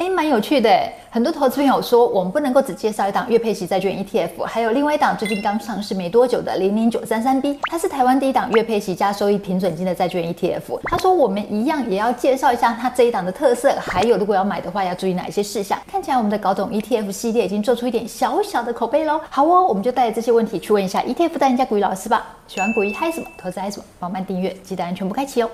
哎，蛮有趣的。很多投资朋友说，我们不能够只介绍一档月配息债券 ETF，还有另外一档最近刚上市没多久的零零九三三 B，它是台湾第一档月配息加收益平准金的债券 ETF。他说我们一样也要介绍一下它这一档的特色，还有如果要买的话要注意哪一些事项。看起来我们的搞懂 ETF 系列已经做出一点小小的口碑喽。好哦，我们就带着这些问题去问一下 ETF 代言人家股鱼老师吧。喜欢股鱼嗨什么，投资嗨什么，帮忙订阅，记得按全部开启哦。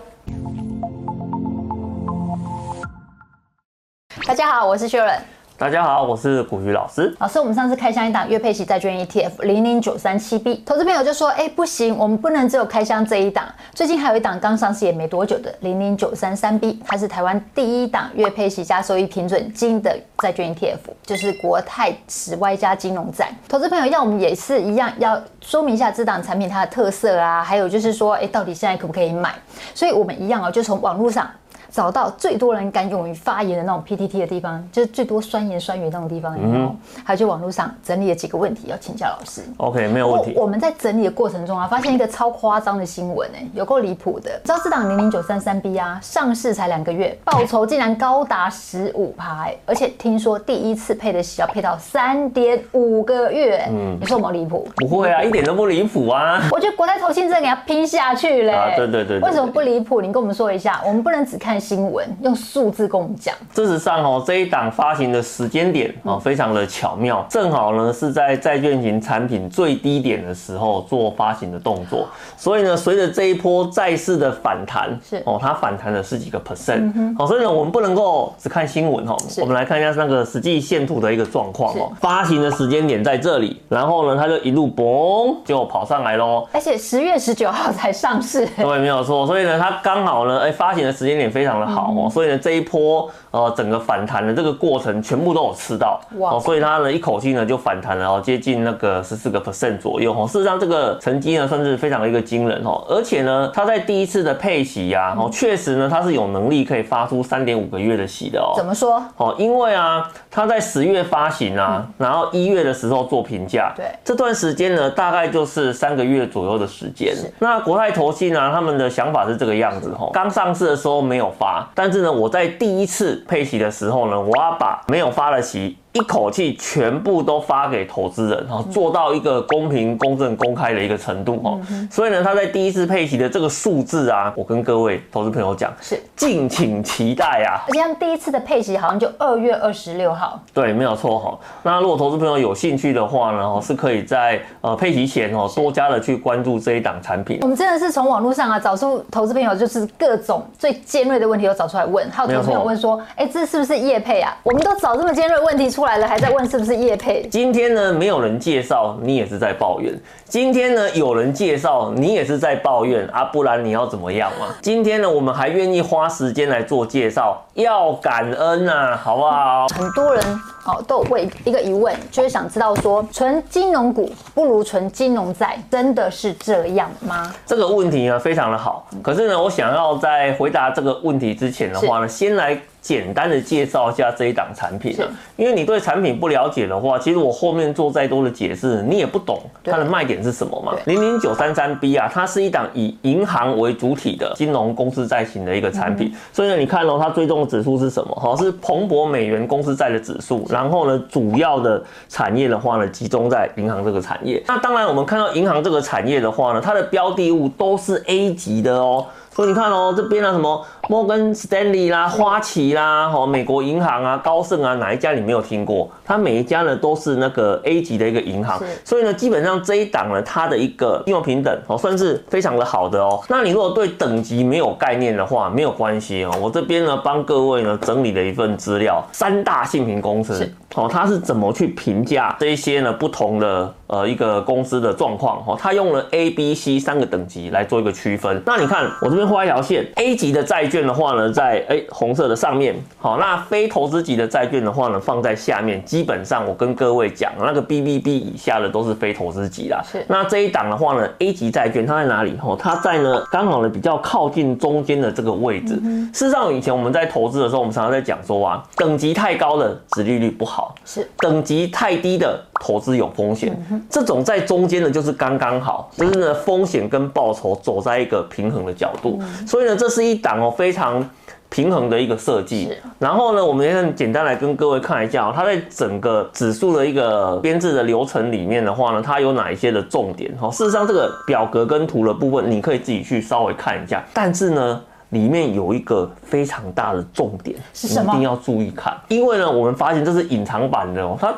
大家好，我是薛仁。大家好，我是古鱼老师。老师，我们上次开箱一档月配息债券 ETF 零零九三七 B，投资朋友就说：“哎、欸，不行，我们不能只有开箱这一档。最近还有一档刚上市也没多久的零零九三三 B，它是台湾第一档月配息加收益平准金的债券 ETF，就是国泰十 Y 加金融债。投资朋友要我们也是一样，要说明一下这档产品它的特色啊，还有就是说，哎、欸，到底现在可不可以买？所以我们一样哦，就从网络上。找到最多人敢勇于发言的那种 PTT 的地方，就是最多酸言酸语那种地方，然后、嗯、还有就网络上整理了几个问题要请教老师。OK，没有问题。我，们在整理的过程中啊，发现一个超夸张的新闻哎、欸，有够离谱的。知道这档零零九三三 B 啊，上市才两个月，报酬竟然高达十五趴，而且听说第一次配的息要配到三点五个月，嗯，你说有没有离谱？不会啊，一点都不离谱啊。我觉得国泰投信真的给他拼下去嘞、啊。对对对，对，对。为什么不离谱？你跟我们说一下，我们不能只看新闻，用。数字跟我们讲，事实上哦，这一档发行的时间点哦，非常的巧妙，正好呢是在债券型产品最低点的时候做发行的动作，所以呢，随着这一波债市的反弹，是。哦，它反弹了十几个 percent，好，所以呢，我们不能够只看新闻哦，我们来看一下那个实际线图的一个状况哦，发行的时间点在这里，然后呢，它就一路嘣就跑上来喽，而且十月十九号才上市，对，没有错，所以呢，它刚好呢，哎，发行的时间点非常的好哦，所以呢。这一波呃，整个反弹的这个过程全部都有吃到哦，所以它呢一口气呢就反弹了哦，接近那个十四个 percent 左右哦。事实上这个成绩呢算是非常的一个惊人哦，而且呢，它在第一次的配息呀哦，确实呢它是有能力可以发出三点五个月的息的哦。怎么说？哦，因为啊，它在十月发行啊，然后一月的时候做评价，对，这段时间呢大概就是三个月左右的时间。那国泰投信呢，他们的想法是这个样子哦，刚上市的时候没有发，但是呢我。在第一次配齐的时候呢，我要把没有发的息。一口气全部都发给投资人，哈，做到一个公平、公正、公开的一个程度，哈。所以呢，他在第一次配齐的这个数字啊，我跟各位投资朋友讲，是敬请期待啊。而且他们第一次的配齐好像就二月二十六号。对，没有错哈。那如果投资朋友有兴趣的话呢，是可以在呃配齐前哦，多加的去关注这一档产品。我们真的是从网络上啊找出投资朋友就是各种最尖锐的问题都找出来问，还有投资朋友问说，哎，这是不是业配啊？我们都找这么尖锐问题出来。来了，还在问是不是叶配？今天呢，没有人介绍，你也是在抱怨。今天呢，有人介绍，你也是在抱怨啊，不然你要怎么样嘛？今天呢，我们还愿意花时间来做介绍，要感恩啊，好不好？很多人哦都有问一个疑问，就是想知道说，纯金融股不如纯金融债，真的是这样吗？这个问题呢，非常的好。可是呢，我想要在回答这个问题之前的话呢，先来。简单的介绍一下这一档产品，因为你对产品不了解的话，其实我后面做再多的解释，你也不懂它的卖点是什么嘛。零零九三三 B 啊，它是一档以银行为主体的金融公司债型的一个产品，所以呢，你看哦，它追踪的指数是什么？哈，是蓬勃美元公司债的指数。然后呢，主要的产业的话呢，集中在银行这个产业。那当然，我们看到银行这个产业的话呢，它的标的物都是 A 级的哦。所以你看哦，这边啊什么摩根斯丹利啦、花旗啦、哈美国银行啊、高盛啊，哪一家你没有听过？它每一家呢都是那个 A 级的一个银行，所以呢基本上这一档呢它的一个信用平等哦算是非常的好的哦。那你如果对等级没有概念的话，没有关系哦，我这边呢帮各位呢整理了一份资料，三大信评公司哦，它是怎么去评价这一些呢不同的呃一个公司的状况哦，它用了 A、B、C 三个等级来做一个区分。那你看我这边。画一条线，A 级的债券的话呢，在哎红色的上面，好，那非投资级的债券的话呢，放在下面。基本上我跟各位讲，那个 BBB 以下的都是非投资级啦。是，那这一档的话呢，A 级债券它在哪里？哦，它在呢刚好呢比较靠近中间的这个位置。嗯、事实上，以前我们在投资的时候，我们常常在讲说啊，等级太高的殖利率不好，是等级太低的投资有风险。嗯、这种在中间的就是刚刚好，就是呢风险跟报酬走在一个平衡的角度。所以呢，这是一档哦非常平衡的一个设计。然后呢，我们先简单来跟各位看一下，哦它在整个指数的一个编制的流程里面的话呢，它有哪一些的重点？哈，事实上这个表格跟图的部分，你可以自己去稍微看一下。但是呢，里面有一个非常大的重点，是什么？一定要注意看，因为呢，我们发现这是隐藏版的哦，它。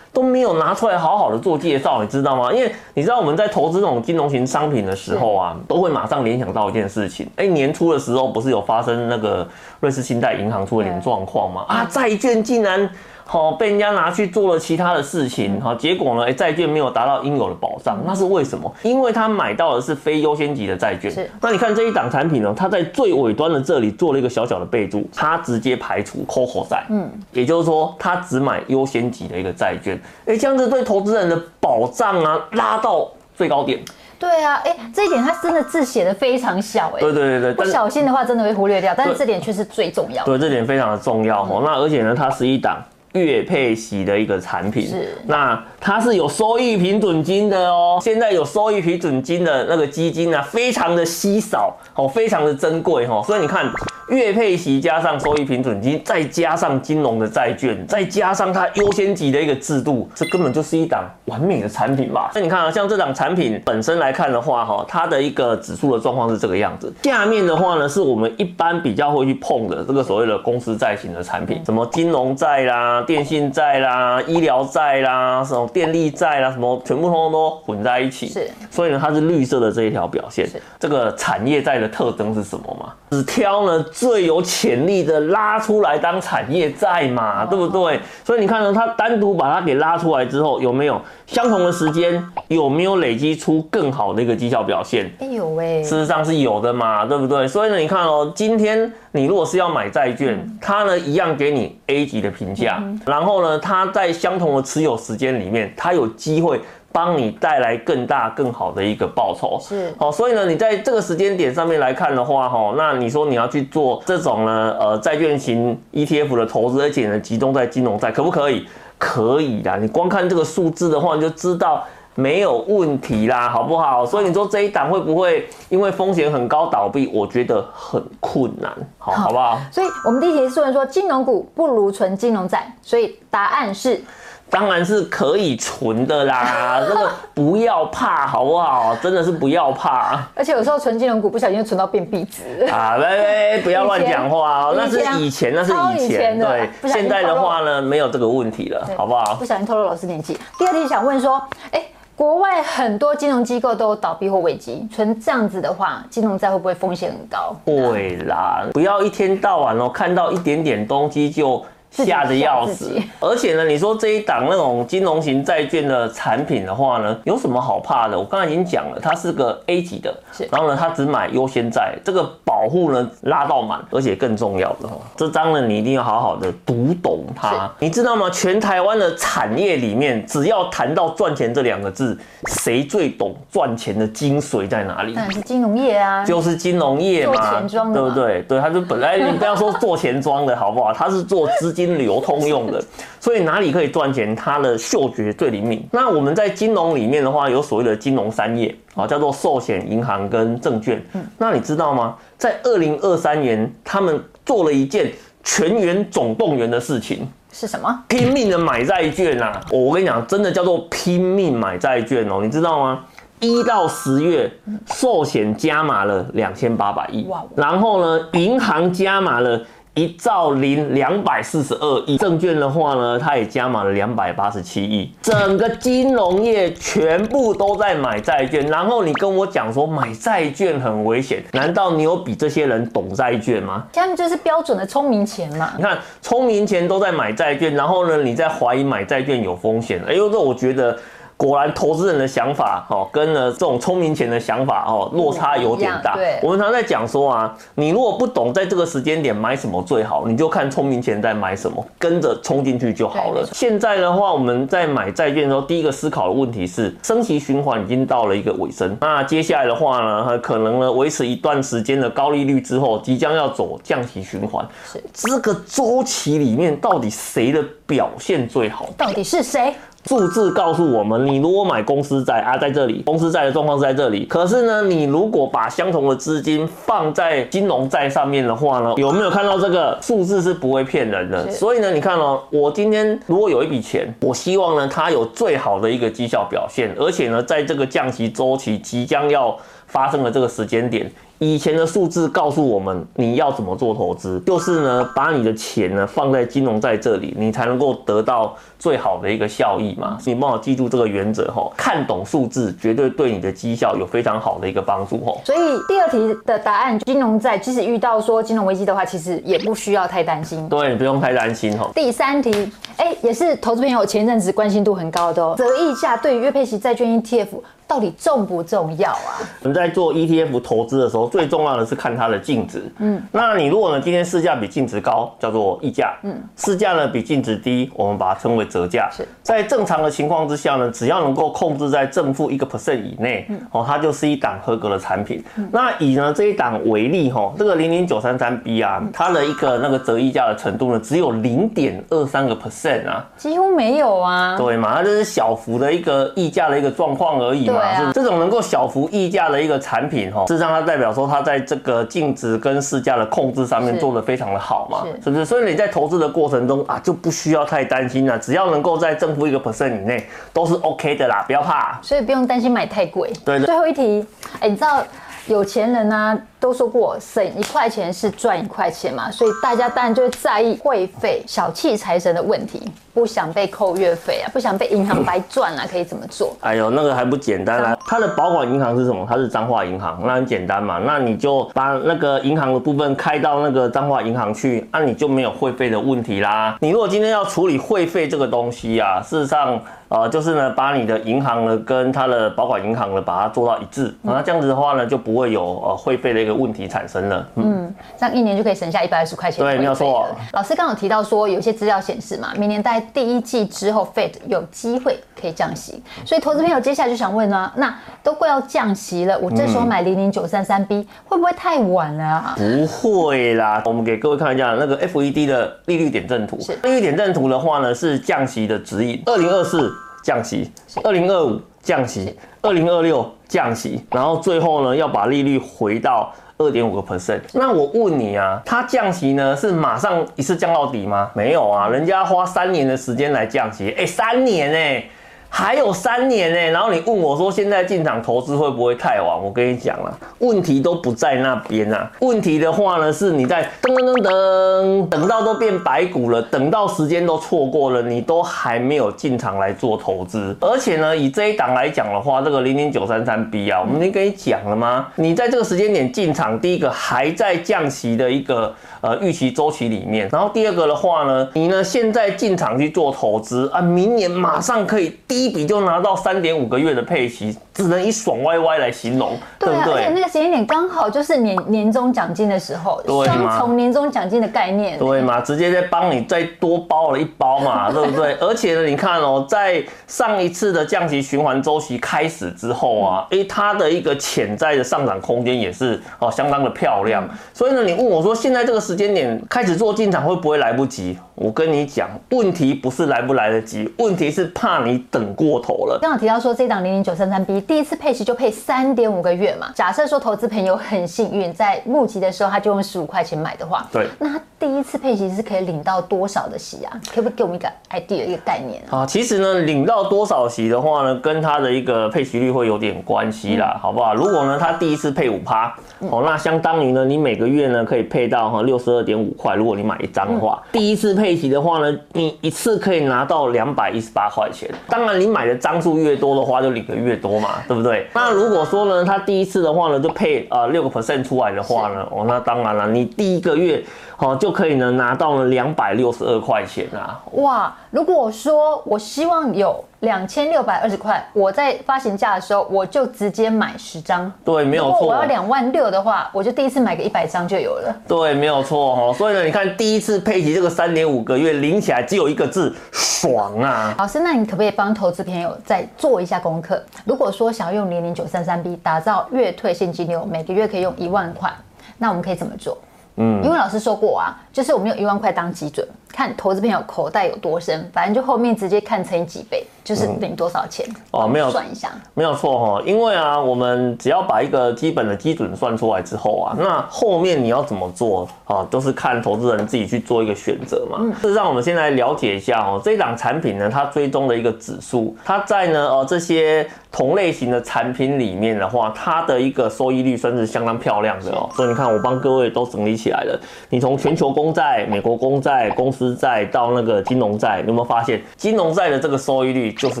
都没有拿出来好好的做介绍，你知道吗？因为你知道我们在投资这种金融型商品的时候啊，都会马上联想到一件事情。哎，年初的时候不是有发生那个瑞士信贷银行出了点状况吗？啊，债券竟然。好，被人家拿去做了其他的事情，好，结果呢，哎，债券没有达到应有的保障，那是为什么？因为他买到的是非优先级的债券。是，那你看这一档产品呢，它在最尾端的这里做了一个小小的备注，它直接排除 COCO 债，嗯，也就是说，它只买优先级的一个债券，哎，这样子对投资人的保障啊，拉到最高点。对啊，哎，这一点它真的字写的非常小，哎，对对对对，不小心的话真的会忽略掉，但是这点却是最重要的。对，这点非常的重要哦。那而且呢，它是一档。月配息的一个产品，是那它是有收益平准金的哦。现在有收益平准金的那个基金啊，非常的稀少哦，非常的珍贵哦。所以你看，月配息加上收益平准金，再加上金融的债券，再加上它优先级的一个制度，这根本就是一档完美的产品吧？那你看啊，像这档产品本身来看的话，哈，它的一个指数的状况是这个样子。下面的话呢，是我们一般比较会去碰的这个所谓的公司债型的产品，什么金融债啦。电信债啦、医疗债啦、什么电力债啦，什么全部通通都混在一起。是，所以呢，它是绿色的这一条表现。是，这个产业债的特征是什么嘛？只挑呢最有潜力的拉出来当产业债嘛，对不对？所以你看呢，它单独把它给拉出来之后，有没有相同的时间，有没有累积出更好的一个绩效表现？哎有喂，事实上是有的嘛，对不对？所以呢，你看哦，今天你如果是要买债券，它呢一样给你 A 级的评价。然后呢，它在相同的持有时间里面，它有机会帮你带来更大、更好的一个报酬。是，好，所以呢，你在这个时间点上面来看的话，哈，那你说你要去做这种呢，呃，债券型 ETF 的投资，而且呢，集中在金融债，可不可以？可以啦，你光看这个数字的话，你就知道。没有问题啦，好不好？所以你说这一档会不会因为风险很高倒闭？我觉得很困难，好，好不好？所以我们第一题是问说金融股不如存金融债，所以答案是，当然是可以存的啦，这个不要怕，好不好？真的是不要怕。而且有时候存金融股不小心就存到变壁值啊！喂喂，不要乱讲话哦，那是以前，那是以前，对，现在的话呢，没有这个问题了，好不好？不小心透露老师年纪。第二题想问说，哎。国外很多金融机构都倒闭或危机，存这样子的话，金融债会不会风险很高？会啦，不要一天到晚哦，看到一点点东西就。吓得要死，而且呢，你说这一档那种金融型债券的产品的话呢，有什么好怕的？我刚才已经讲了，它是个 A 级的，然后呢，它只买优先债，这个保护呢拉到满，而且更重要的，这张呢你一定要好好的读懂它。你知道吗？全台湾的产业里面，只要谈到赚钱这两个字，谁最懂赚钱的精髓在哪里？当然是金融业啊，就是金融业嘛，做钱庄的，对不对？对，他是本来你不要说做钱庄的好不好？他是做资金。流通用的，所以哪里可以赚钱，它的嗅觉最灵敏。那我们在金融里面的话，有所谓的金融三业啊，叫做寿险、银行跟证券。那你知道吗？在二零二三年，他们做了一件全员总动员的事情，是什么？拼命的买债券啊！我跟你讲，真的叫做拼命买债券哦，你知道吗？一到十月，寿险加码了两千八百亿，然后呢，银行加码了。一兆零两百四十二亿，证券的话呢，它也加码了两百八十七亿，整个金融业全部都在买债券。然后你跟我讲说买债券很危险，难道你有比这些人懂债券吗？他们就是标准的聪明钱嘛。你看，聪明钱都在买债券，然后呢，你在怀疑买债券有风险？哎呦，这我觉得。果然，投资人的想法哦，跟呢这种聪明钱的想法哦，落差有点大。对，我们常在讲说啊，你如果不懂在这个时间点买什么最好，你就看聪明钱在买什么，跟着冲进去就好了。现在的话，我们在买债券的时候，第一个思考的问题是，升息循环已经到了一个尾声。那接下来的话呢，可能呢维持一段时间的高利率之后，即将要走降息循环。是这个周期里面，到底谁的表现最好？到底是谁？数字告诉我们，你如果买公司债啊，在这里，公司债的状况是在这里。可是呢，你如果把相同的资金放在金融债上面的话呢，有没有看到这个数字是不会骗人的？所以呢，你看哦，我今天如果有一笔钱，我希望呢，它有最好的一个绩效表现，而且呢，在这个降息周期即将要发生了这个时间点。以前的数字告诉我们，你要怎么做投资，就是呢，把你的钱呢放在金融债这里，你才能够得到最好的一个效益嘛。你帮我记住这个原则哈，看懂数字绝对对你的绩效有非常好的一个帮助哈。所以第二题的答案，金融债即使遇到说金融危机的话，其实也不需要太担心。对，你不用太担心哈。第三题，哎、欸，也是投资朋友前阵子关心度很高的哦，折溢价对于月佩奇债券 ETF。到底重不重要啊？我们在做 ETF 投资的时候，最重要的是看它的净值。嗯，那你如果呢，今天市价比净值高，叫做溢价。嗯，市价呢比净值低，我们把它称为折价。是，在正常的情况之下呢，只要能够控制在正负一个 percent 以内，哦，它就是一档合格的产品。那以呢这一档为例，哈，这个零零九三三 B 啊，它的一个那个折溢价的程度呢，只有零点二三个 percent 啊，几乎没有啊。对嘛，它就是小幅的一个溢价的一个状况而已。嘛啊，这种能够小幅溢价的一个产品，哈，事实上它代表说它在这个净值跟市价的控制上面做得非常的好嘛，是不是？所以你在投资的过程中啊，就不需要太担心了，只要能够在正负一个 percent 以内，都是 OK 的啦，不要怕。所以不用担心买太贵。对。最后一题，哎，你知道有钱人呢、啊？都说过省一块钱是赚一块钱嘛，所以大家当然就会在意会费、小气财神的问题，不想被扣月费啊，不想被银行白赚啊，可以怎么做？哎呦，那个还不简单啊！它的保管银行是什么？它是彰化银行，那很简单嘛，那你就把那个银行的部分开到那个彰化银行去，那你就没有会费的问题啦。你如果今天要处理会费这个东西啊，事实上，呃，就是呢，把你的银行呢跟它的保管银行呢，把它做到一致，那这样子的话呢，就不会有呃会费的一个问题产生了，嗯，这样一年就可以省下一百二十块钱。对，没有错。老师刚刚有提到说，有些资料显示嘛，明年在第一季之后，Fed 有机会可以降息，所以投资朋友接下来就想问呢，那都快要降息了，我这时候买零零九三三 B 会不会太晚了啊？不会啦，我们给各位看一下那个 FED 的利率点阵图。是，利率点阵图的话呢，是降息的指引，二零二四降息，二零二五降息，二零二六降息，然后最后呢要把利率回到。二点五个 percent，那我问你啊，它降息呢是马上一次降到底吗？没有啊，人家花三年的时间来降息，哎，三年哎、还有三年呢，然后你问我说，现在进场投资会不会太晚？我跟你讲了，问题都不在那边啊。问题的话呢，是你在噔噔噔噔，等到都变白骨了，等到时间都错过了，你都还没有进场来做投资。而且呢，以这一档来讲的话，这个零零九三三 B 啊，我们已经跟你讲了吗？你在这个时间点进场，第一个还在降息的一个呃预期周期里面，然后第二个的话呢，你呢现在进场去做投资啊，明年马上可以第。一笔就拿到三点五个月的配息，只能以爽歪歪来形容，对啊，对不对？而且那个时间点刚好就是年年终奖金的时候，双重年终奖金的概念，对嘛？直接在帮你再多包了一包嘛，对不对？而且呢，你看哦，在上一次的降息循环周期开始之后啊，诶，它的一个潜在的上涨空间也是哦相当的漂亮。所以呢，你问我说，现在这个时间点开始做进场会不会来不及？我跟你讲，问题不是来不来得及，问题是怕你等过头了。刚好提到说，这档零零九三三 B 第一次配息就配三点五个月嘛。假设说投资朋友很幸运，在募集的时候他就用十五块钱买的话，对，那他第一次配息是可以领到多少的息啊？可不可以给我们一个 idea 一个概念啊？其实呢，领到多少息的话呢，跟他的一个配息率会有点关系啦，嗯、好不好？如果呢，他第一次配五趴，哦，那相当于呢，你每个月呢可以配到哈六十二点五块。如果你买一张的话，嗯、第一次配。齐的话呢，你一次可以拿到两百一十八块钱。当然，你买的张数越多的话，就领的越多嘛，对不对？那如果说呢，他第一次的话呢，就配呃六个 percent 出来的话呢，哦，那当然了，你第一个月。哦，就可以呢拿到了两百六十二块钱啊！哇，如果我说我希望有两千六百二十块，我在发行价的时候我就直接买十张。对，没有错。如果我要两万六的话，我就第一次买个一百张就有了。对，没有错哈。所以呢，你看第一次配齐这个三点五个月领起来只有一个字，爽啊！老师，那你可不可以帮投资朋友再做一下功课？如果说想要用零零九三三 B 打造月退现金流，每个月可以用一万块，那我们可以怎么做？嗯，因为老师说过啊，就是我们用一万块当基准，看投资朋友口袋有多深，反正就后面直接看乘以几倍。就是领多少钱？哦，没有算一下，没有错哈。因为啊，我们只要把一个基本的基准算出来之后啊，那后面你要怎么做啊，都是看投资人自己去做一个选择嘛。事实上，我们先来了解一下哦，这一档产品呢，它追踪的一个指数，它在呢呃这些同类型的产品里面的话，它的一个收益率算是相当漂亮的哦。所以你看，我帮各位都整理起来了。你从全球公债、美国公债、公司债到那个金融债，你有没有发现金融债的这个收益率就是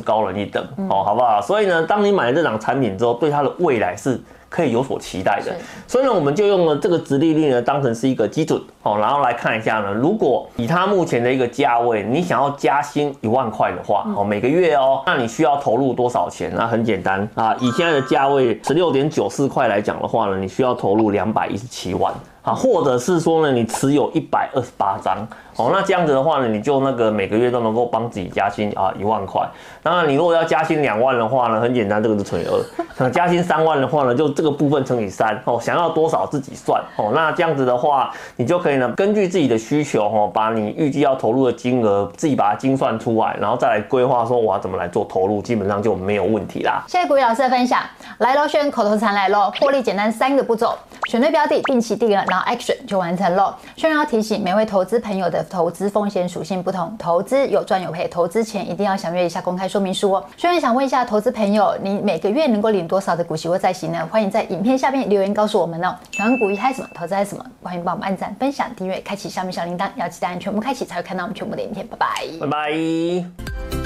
高人一等哦，好不好？所以呢，当你买了这档产品之后，对它的未来是。可以有所期待的，所以呢，我们就用了这个直利率呢当成是一个基准哦，然后来看一下呢，如果以它目前的一个价位，你想要加薪一万块的话哦，每个月哦，那你需要投入多少钱？那很简单啊，以现在的价位十六点九四块来讲的话呢，你需要投入两百一十七万。啊，或者是说呢，你持有一百二十八张，哦，那这样子的话呢，你就那个每个月都能够帮自己加薪啊一万块。当然，你如果要加薪两万的话呢，很简单，这个就乘以二。想加薪三万的话呢，就这个部分乘以三。哦，想要多少自己算。哦，那这样子的话，你就可以呢，根据自己的需求，哦，把你预计要投入的金额自己把它精算出来，然后再来规划说我要怎么来做投入，基本上就没有问题啦。谢谢古雨老师的分享。来喽，选口头禅来喽，获利简单三个步骤：选对标的，定期定额。Action 就完成了。虽然要提醒每位投资朋友的投资风险属性不同，投资有赚有赔，投资前一定要详阅一下公开说明书哦。虽然想问一下投资朋友，你每个月能够领多少的股息或债息呢？欢迎在影片下面留言告诉我们哦。喜欢股一嗨什么？投资嗨什么？欢迎帮我们按赞、分享、订阅、开启下面小铃铛，要记得按全部开启才会看到我们全部的影片。拜拜，拜拜。